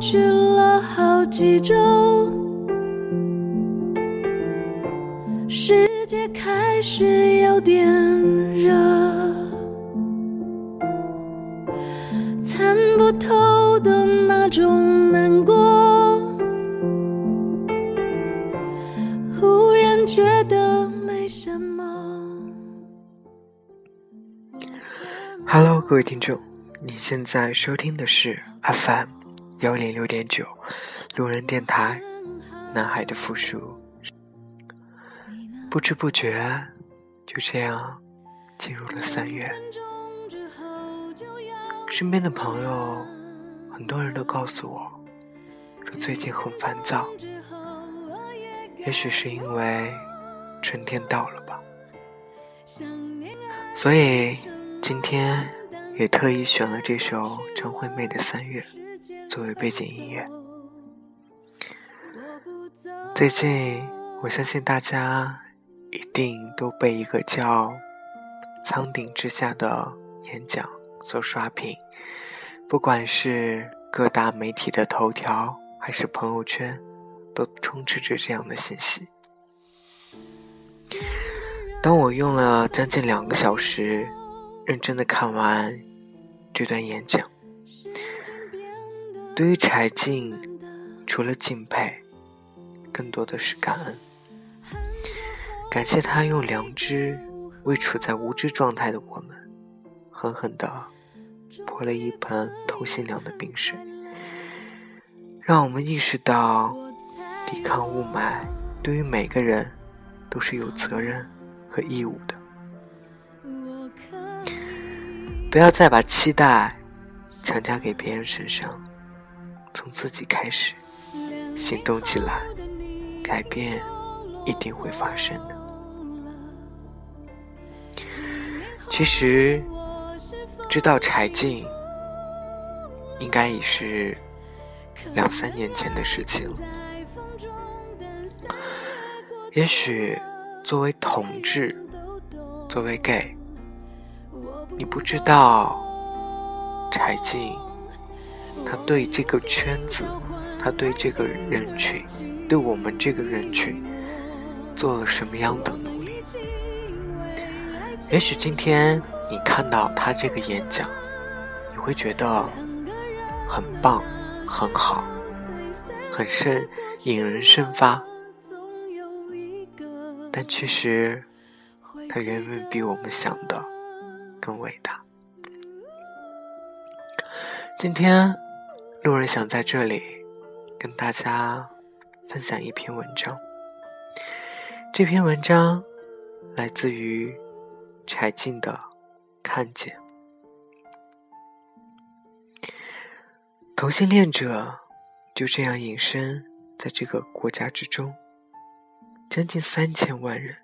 去了好几周，世界开始有点热，参不透的那种难过，忽然觉得没什么。Hello，各位听众，你现在收听的是 FM 幺零六点九路人电台，男孩的复数。不知不觉，就这样进入了三月。身边的朋友，很多人都告诉我，说最近很烦躁。也许是因为春天到了吧，所以。今天也特意选了这首张惠妹的《三月》作为背景音乐。最近，我相信大家一定都被一个叫“仓顶之下”的演讲所刷屏，不管是各大媒体的头条，还是朋友圈，都充斥着这样的信息。当我用了将近两个小时。认真的看完这段演讲，对于柴静，除了敬佩，更多的是感恩。感谢他用良知为处在无知状态的我们，狠狠的泼了一盆透心凉的冰水，让我们意识到，抵抗雾霾对于每个人都是有责任和义务的。不要再把期待强加给别人身上，从自己开始行动起来，改变一定会发生的。其实，知道柴静应该已是两三年前的事情了。也许作为同志，作为 gay。你不知道，柴静，他对这个圈子，他对这个人群，对我们这个人群，做了什么样的努力？也许今天你看到他这个演讲，你会觉得很棒、很好、很深、引人深发，但其实，他远远比我们想的。更伟大。今天，路人想在这里跟大家分享一篇文章。这篇文章来自于柴静的《看见》。同性恋者就这样隐身在这个国家之中，将近三千万人。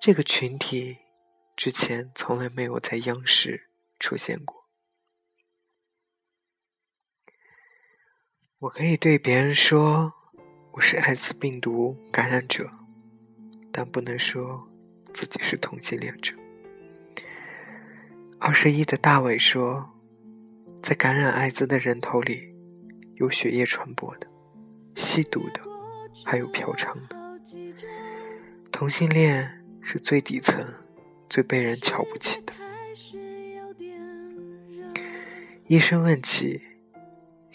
这个群体。之前从来没有在央视出现过。我可以对别人说我是艾滋病毒感染者，但不能说自己是同性恋者。二十一的大伟说，在感染艾滋的人头里，有血液传播的、吸毒的，还有嫖娼的。同性恋是最底层。最被人瞧不起的。医生问起，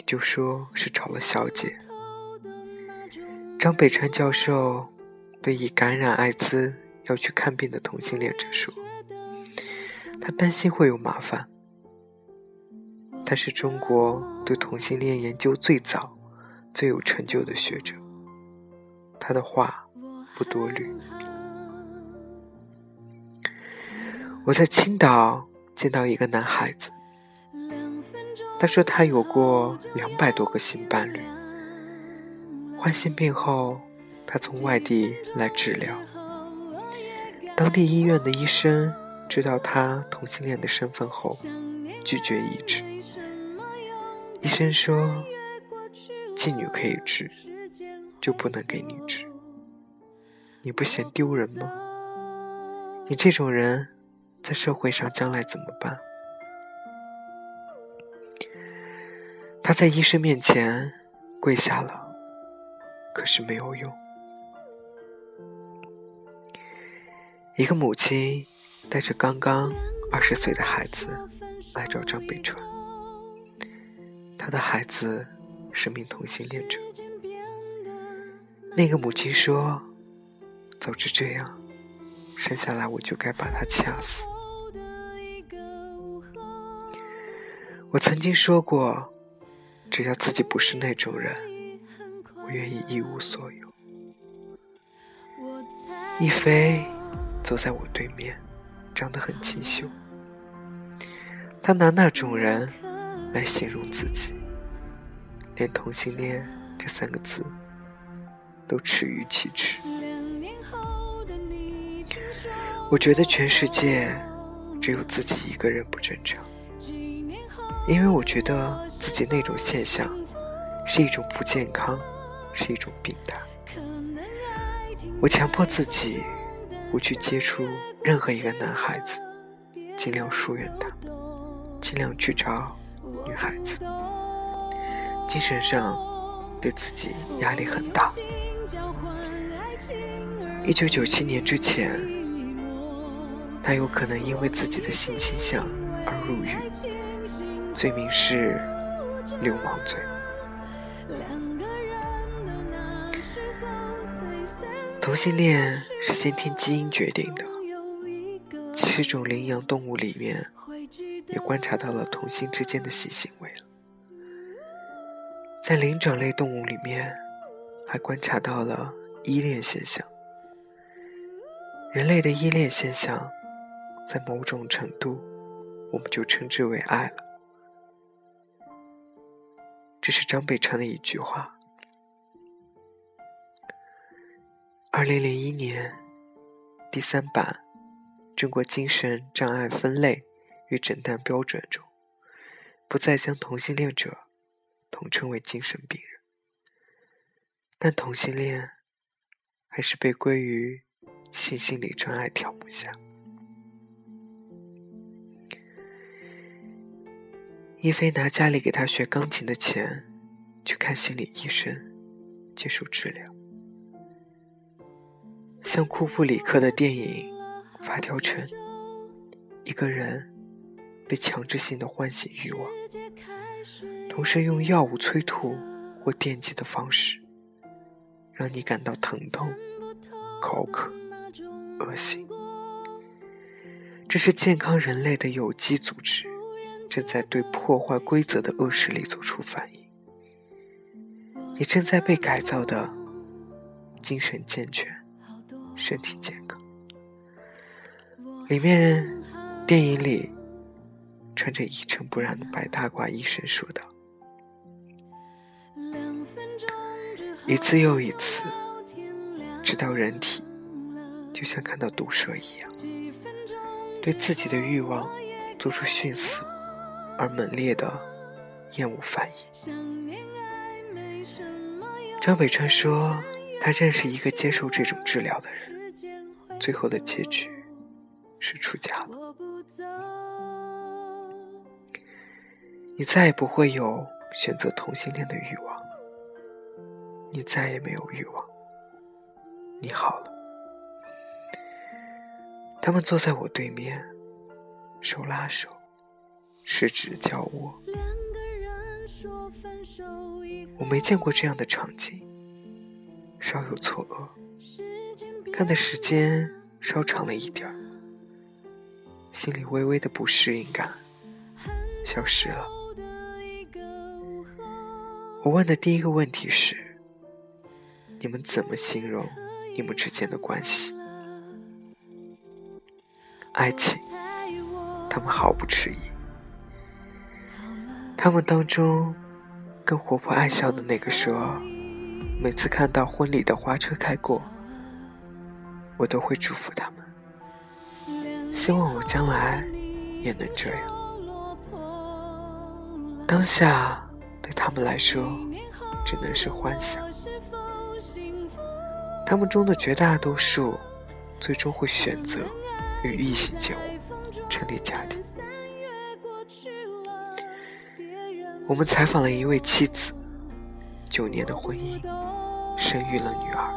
就说是找了小姐。张北川教授对已感染艾滋要去看病的同性恋者说，他担心会有麻烦。他是中国对同性恋研究最早、最有成就的学者。他的话不多虑。我在青岛见到一个男孩子，他说他有过两百多个性伴侣。患性病后，他从外地来治疗。当地医院的医生知道他同性恋的身份后，拒绝医治。医生说，妓女可以治，就不能给你治。你不嫌丢人吗？你这种人。在社会上将来怎么办？他在医生面前跪下了，可是没有用。一个母亲带着刚刚二十岁的孩子来找张北川，他的孩子是名同性恋者。那个母亲说：“早知这样，生下来我就该把他掐死。”我曾经说过，只要自己不是那种人，我愿意一无所有。一飞坐在我对面，长得很清秀。他拿那种人来形容自己，连同性恋这三个字。都耻于启齿。我觉得全世界只有自己一个人不正常，因为我觉得自己那种现象是一种不健康，是一种病态。我强迫自己不去接触任何一个男孩子，尽量疏远他，尽量去找女孩子，精神上对自己压力很大。一九九七年之前，他有可能因为自己的性倾向而入狱，罪名是流氓罪。同性恋是先天基因决定的，几十种领养动物里面也观察到了同性之间的性行为，在灵长类动物里面。还观察到了依恋现象。人类的依恋现象，在某种程度，我们就称之为爱了。这是张北川的一句话。二零零一年，第三版《中国精神障碍分类与诊断标准》中，不再将同性恋者统称为精神病人。但同性恋还是被归于性心理障碍条目下。一菲拿家里给他学钢琴的钱去看心理医生，接受治疗。像库布里克的电影《发条城》，一个人被强制性的唤醒欲望，同时用药物催吐或电击的方式。让你感到疼痛、口渴、恶心，这是健康人类的有机组织正在对破坏规则的恶势力做出反应。你正在被改造的精神健全、身体健康。里面电影里穿着一尘不染的白大褂医生说道。一次又一次，直到人体就像看到毒蛇一样，对自己的欲望做出迅速而猛烈的厌恶反应。张北川说，他认识一个接受这种治疗的人，最后的结局是出家了。你再也不会有选择同性恋的欲望。你再也没有欲望，你好了。他们坐在我对面，手拉手，十指教我。我没见过这样的场景，稍有错愕，看的时间稍长了一点儿，心里微微的不适应感消失了。我问的第一个问题是。你们怎么形容你们之间的关系？爱情，他们毫不迟疑。他们当中更活泼爱笑的那个说：“每次看到婚礼的花车开过，我都会祝福他们，希望我将来也能这样。”当下对他们来说，只能是幻想。他们中的绝大多数，最终会选择与异性结婚，成立家庭。我们采访了一位妻子，九年的婚姻，生育了女儿，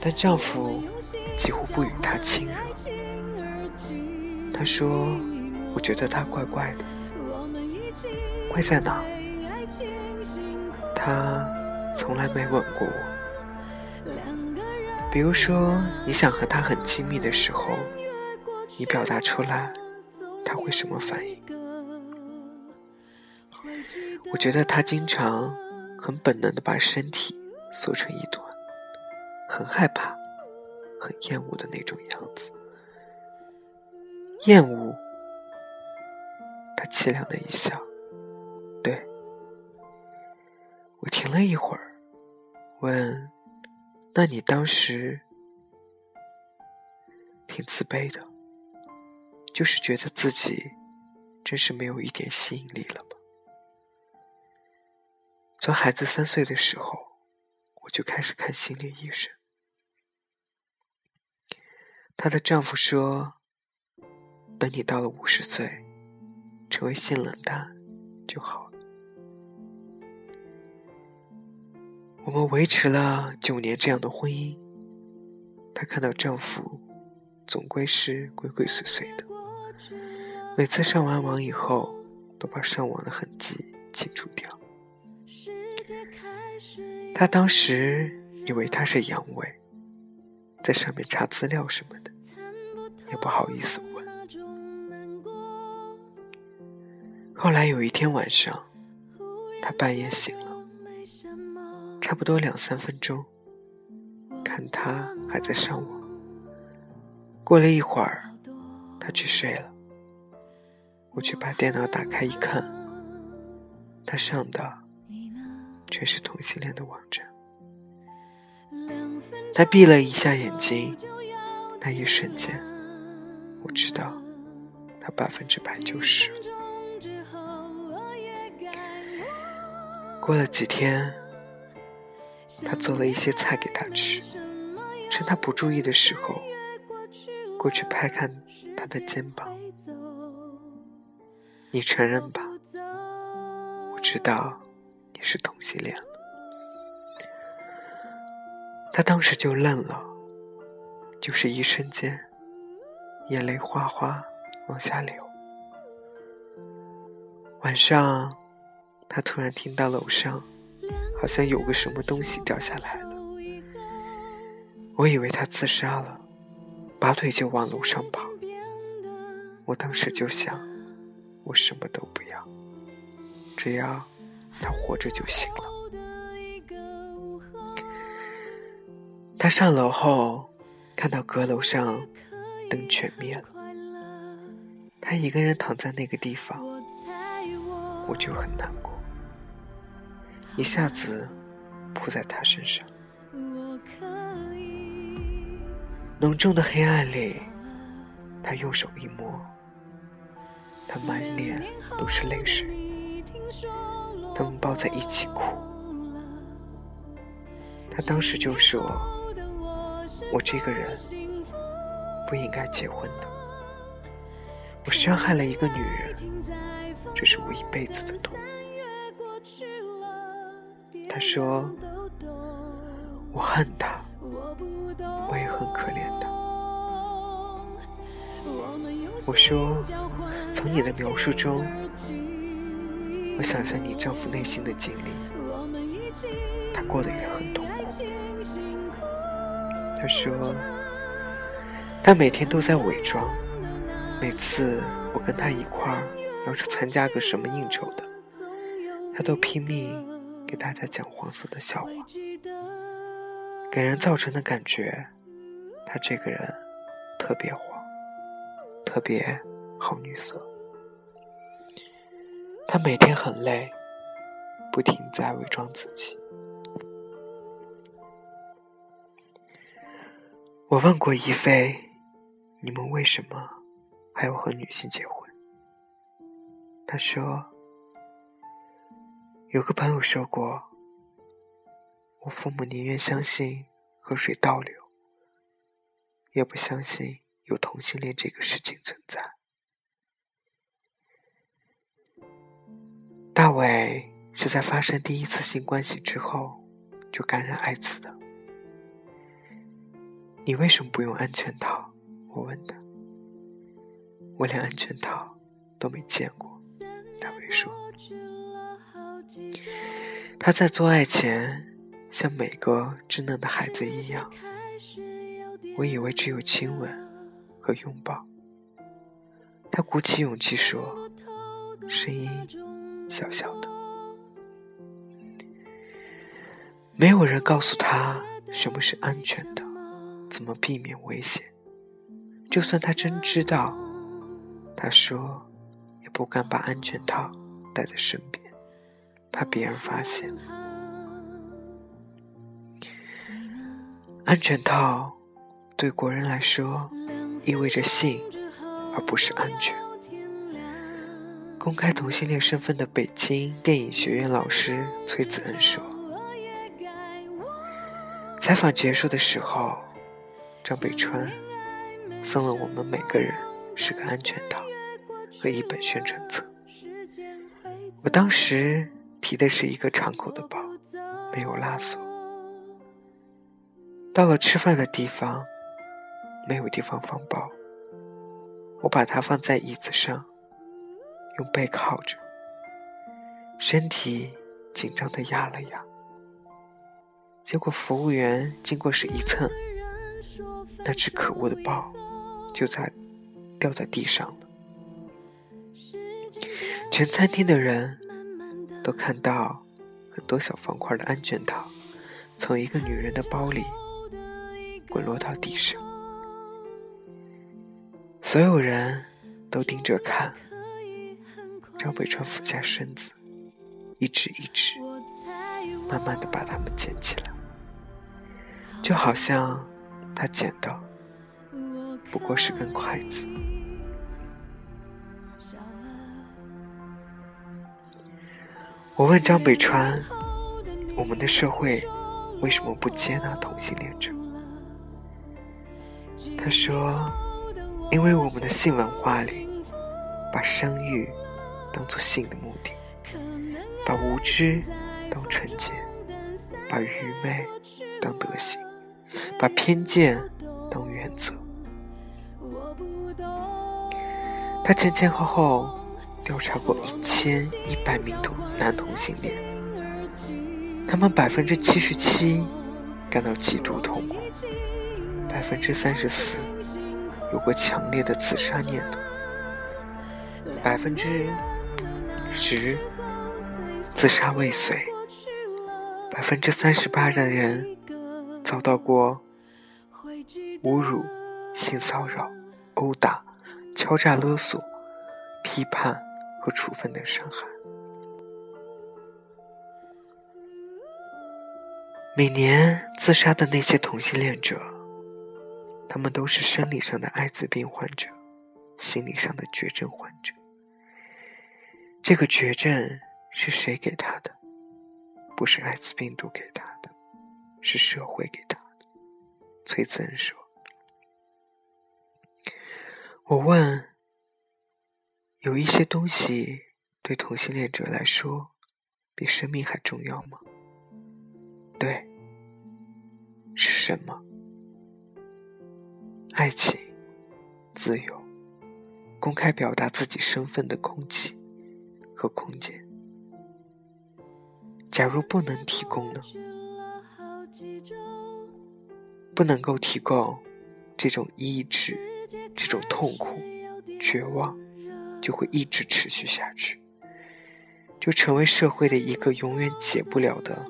但丈夫几乎不与她亲热。她说：“我觉得他怪怪的，怪在哪？他从来没吻过我。比如说，你想和他很亲密的时候，你表达出来，他会什么反应？”我觉得他经常很本能的把身体缩成一团，很害怕、很厌恶的那种样子。厌恶。他凄凉的一笑，对。我停了一会儿，问：“那你当时挺自卑的，就是觉得自己真是没有一点吸引力了吗？”从孩子三岁的时候，我就开始看心理医生。她的丈夫说：“等你到了五十岁，成为性冷淡就好了。”我们维持了九年这样的婚姻。她看到丈夫总归是鬼鬼祟祟的，每次上完网以后，都把上网的痕迹清除掉。他当时以为他是阳痿，在上面查资料什么的，也不好意思问。后来有一天晚上，他半夜醒了，差不多两三分钟，看他还在上网。过了一会儿，他去睡了，我去把电脑打开一看，他上的。全是同性恋的网站。他闭了一下眼睛，那一瞬间，我知道他百分之百就是。过了几天，他做了一些菜给他吃，趁他不注意的时候，过去拍看他的肩膀。你承认吧？我知道。是同性恋他当时就愣了，就是一瞬间，眼泪哗哗往下流。晚上，他突然听到楼上好像有个什么东西掉下来了，我以为他自杀了，拔腿就往楼上跑。我当时就想，我什么都不要，只要。他活着就行了。他上楼后，看到阁楼上灯全灭了，他一个人躺在那个地方，我就很难过，一下子扑在他身上。浓重的黑暗里，他用手一摸，他满脸都是泪水。他们抱在一起哭，他当时就说：“我这个人不应该结婚的，我伤害了一个女人，这是我一辈子的痛。”他说：“我恨他，我也很可怜他。”我说：“从你的描述中。”我想象你丈夫内心的经历，他过得也很痛苦。他说，他每天都在伪装，每次我跟他一块儿要是参加个什么应酬的，他都拼命给大家讲黄色的笑话，给人造成的感觉，他这个人特别黄，特别好女色。他每天很累，不停在伪装自己。我问过一菲：“你们为什么还要和女性结婚？”他说：“有个朋友说过，我父母宁愿相信河水倒流，也不相信有同性恋这个事情存在。”大伟是在发生第一次性关系之后就感染艾滋的。你为什么不用安全套？我问他。我连安全套都没见过，大伟说。他在做爱前像每个稚嫩的孩子一样，我以为只有亲吻和拥抱。他鼓起勇气说，声音小小的。没有人告诉他什么是安全的。怎么避免危险？就算他真知道，他说也不敢把安全套带在身边，怕别人发现。安全套对国人来说意味着性，而不是安全。公开同性恋身份的北京电影学院老师崔子恩说：“采访结束的时候。”张北川送了我们每个人十个安全套和一本宣传册。我当时提的是一个敞口的包，没有拉锁。到了吃饭的地方，没有地方放包，我把它放在椅子上，用背靠着，身体紧张的压了压。结果服务员经过时一蹭。那只可恶的包就在掉在地上了，全餐厅的人都看到很多小方块的安全套从一个女人的包里滚落到地上，所有人都盯着看。张北川俯下身子，一只一只，慢慢的把它们捡起来，就好像。他捡的，不过是根筷子。我问张北川：“我们的社会为什么不接纳同性恋者？”他说：“因为我们的性文化里，把生育当做性的目的，把无知当纯洁，把愚昧当德行。”把偏见当原则。他前前后后调查过一千一百名同男同性恋，他们百分之七十七感到极度痛苦，百分之三十四有过强烈的自杀念头，百分之十自杀未遂，百分之三十八的人遭到过。侮辱、性骚扰、殴打、敲诈勒索、批判和处分等伤害。每年自杀的那些同性恋者，他们都是生理上的艾滋病患者，心理上的绝症患者。这个绝症是谁给他的？不是艾滋病毒给他的，是社会给他的。崔子恩说。我问：有一些东西对同性恋者来说比生命还重要吗？对，是什么？爱情、自由、公开表达自己身份的空气和空间。假如不能提供呢？不能够提供这种意志。这种痛苦、绝望就会一直持续下去，就成为社会的一个永远解不了的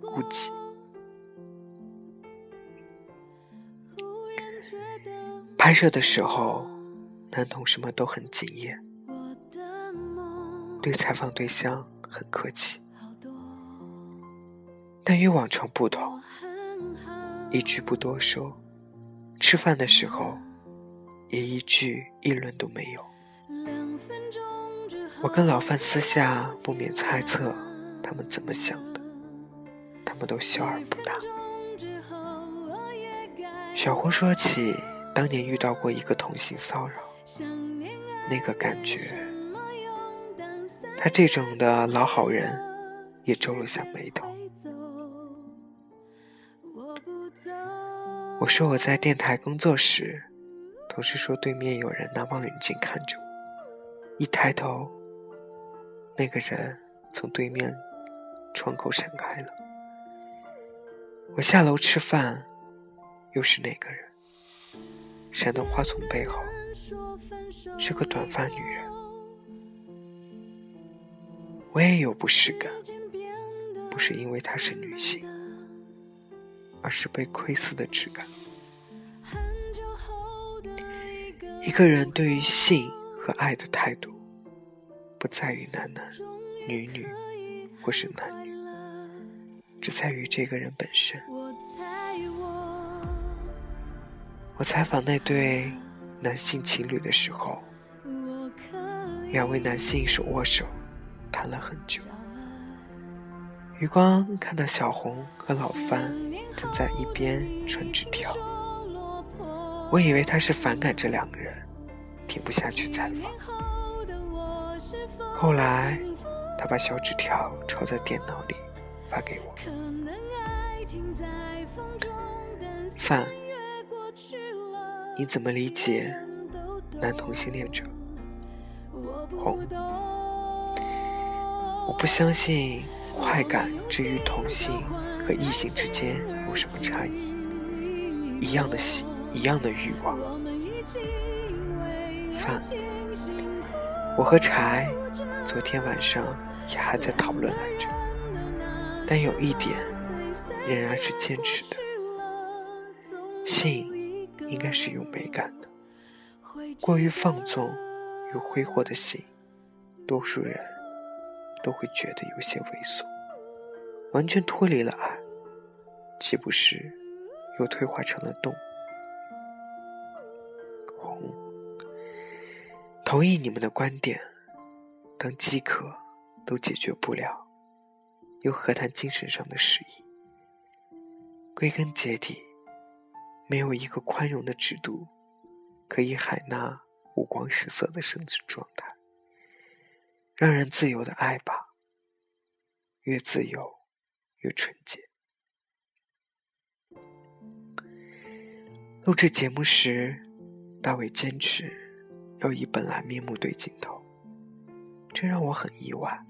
孤寂。拍摄的时候，男同事们都很敬业，对采访对象很客气，但与往常不同，一句不多说。吃饭的时候。也一句议论都没有。我跟老范私下不免猜测他们怎么想的，他们都笑而不答。小胡说起当年遇到过一个同性骚扰，那个感觉他这种的老好人也皱了下眉头。我说我在电台工作时，同事说对面有人拿望远镜看着我，一抬头，那个人从对面窗口闪开了。我下楼吃饭，又是那个人，闪到花丛背后，是个短发女人。我也有不适感，不是因为她是女性，而是被窥视的质感。一个人对于性和爱的态度，不在于男男、女女，或是男女，只在于这个人本身。我采访那对男性情侣的时候，两位男性手握手。谈了很久，余光看到小红和老范正在一边传纸条，我以为他是反感这两个人，停不下去采访。后来，他把小纸条抄在电脑里发给我。范，你怎么理解男同性恋者？红。我不相信快感之于同性和异性之间有什么差异，一样的喜，一样的欲望。饭，我和柴昨天晚上也还在讨论来着，但有一点仍然是坚持的：性应该是有美感的，过于放纵与挥霍的性，多数人。都会觉得有些猥琐，完全脱离了爱，岂不是又退化成了动物？同意你们的观点，当饥渴都解决不了，又何谈精神上的失意？归根结底，没有一个宽容的制度可以海纳五光十色的生存状态。让人自由的爱吧，越自由越纯洁。录制节目时，大伟坚持要以本来面目对镜头，这让我很意外。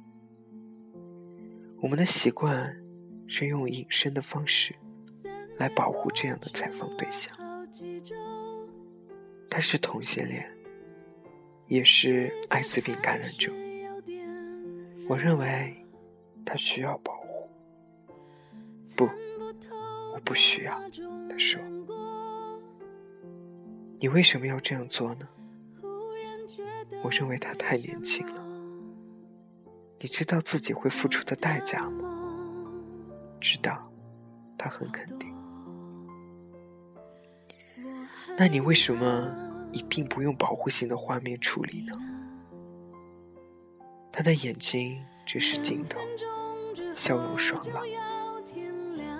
我们的习惯是用隐身的方式来保护这样的采访对象。他是同性恋，也是艾滋病感染者。我认为他需要保护。不，我不需要。他说：“你为什么要这样做呢？”我认为他太年轻了。你知道自己会付出的代价吗？知道，他很肯定。那你为什么一定不用保护性的画面处理呢？他的眼睛只是镜头，笑容爽朗。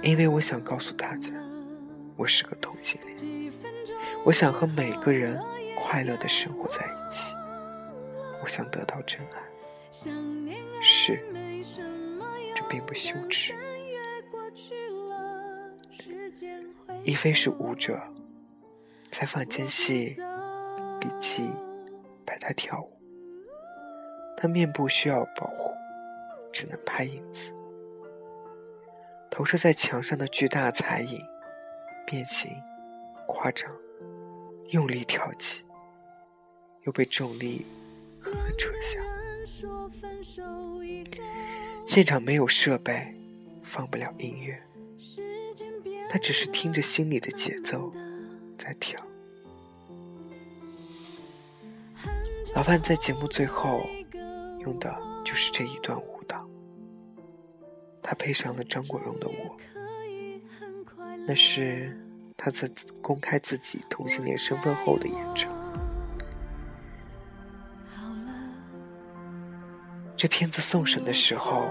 因为我想告诉大家，我是个同性恋，我想和每个人快乐的生活在一起，我想得到真爱。是，这并不羞耻。一菲是舞者，采访间隙，笔记拍他跳舞。他面部需要保护，只能拍影子。投射在墙上的巨大彩影，变形、夸张、用力挑起，又被重力狠狠扯下。现场没有设备，放不了音乐，他只是听着心里的节奏在跳。老范在节目最后。用的就是这一段舞蹈，他配上了张国荣的《我》，那是他在公开自己同性恋身份后的演唱。这片子送审的时候，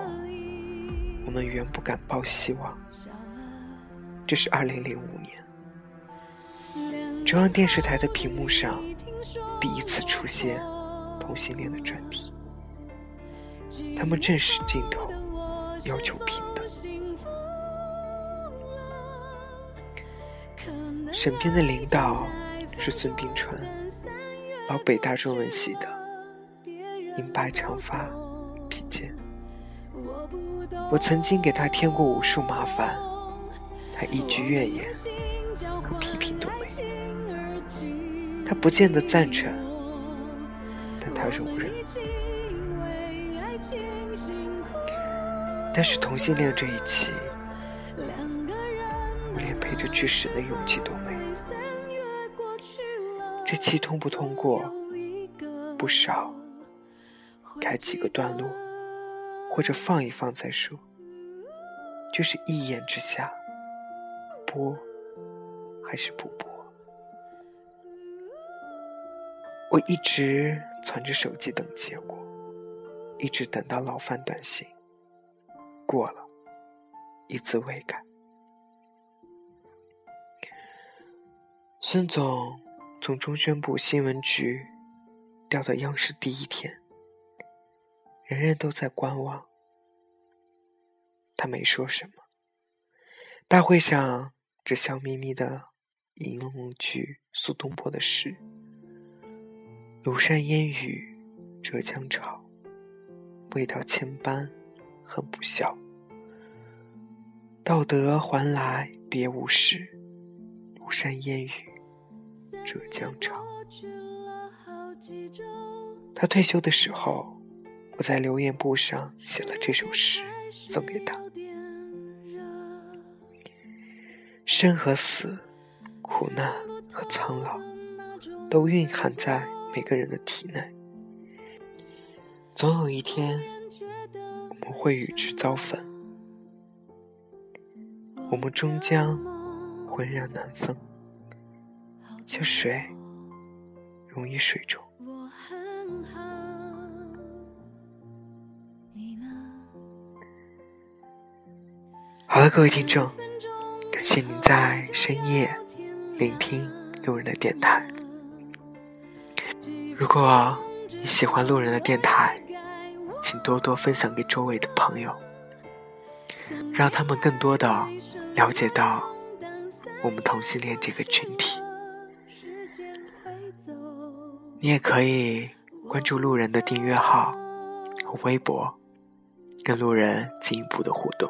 我们原不敢抱希望。这是二零零五年，中央电视台的屏幕上第一次出现同性恋的专题。他们正视镜头要求平等。身边的领导是孙秉纯，老北大中文系的，银白长发，披肩。我曾经给他添过无数麻烦，他一句怨言和批评都没有。他不见得赞成，但他容忍。但是同性恋这一期，我连陪着去死的勇气都没有。这期通不通过，不少开几个段落，或者放一放再说。就是一眼之下，播还是不播？我一直攒着手机等结果，一直等到老范短信过了，一字未改。孙总从中宣部新闻局调到央视第一天，人人都在观望。他没说什么。大会上只笑眯眯的引用句苏东坡的诗：“庐山烟雨浙江潮，未到千般很不孝。道德还来别无事，庐山烟雨浙江潮。”他退休的时候，我在留言簿上写了这首诗。送给他，生和死，苦难和苍老，都蕴含在每个人的体内。总有一天，们会与之遭逢，我们终将浑然难分，像水溶于水中。好了，各位听众，感谢您在深夜聆听路人的电台。如果你喜欢路人的电台，请多多分享给周围的朋友，让他们更多的了解到我们同性恋这个群体。你也可以关注路人的订阅号和微博，跟路人进一步的互动。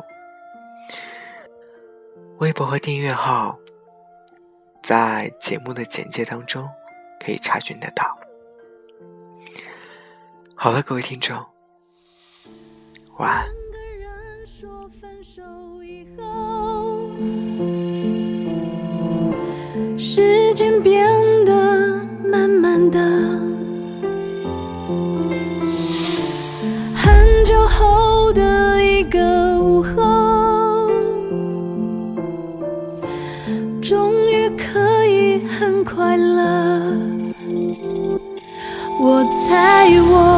微博和订阅号，在节目的简介当中可以查询得到。好了，各位听众，晚安。时间变得慢慢的，很久后的一个午后。终于可以很快乐，我猜我。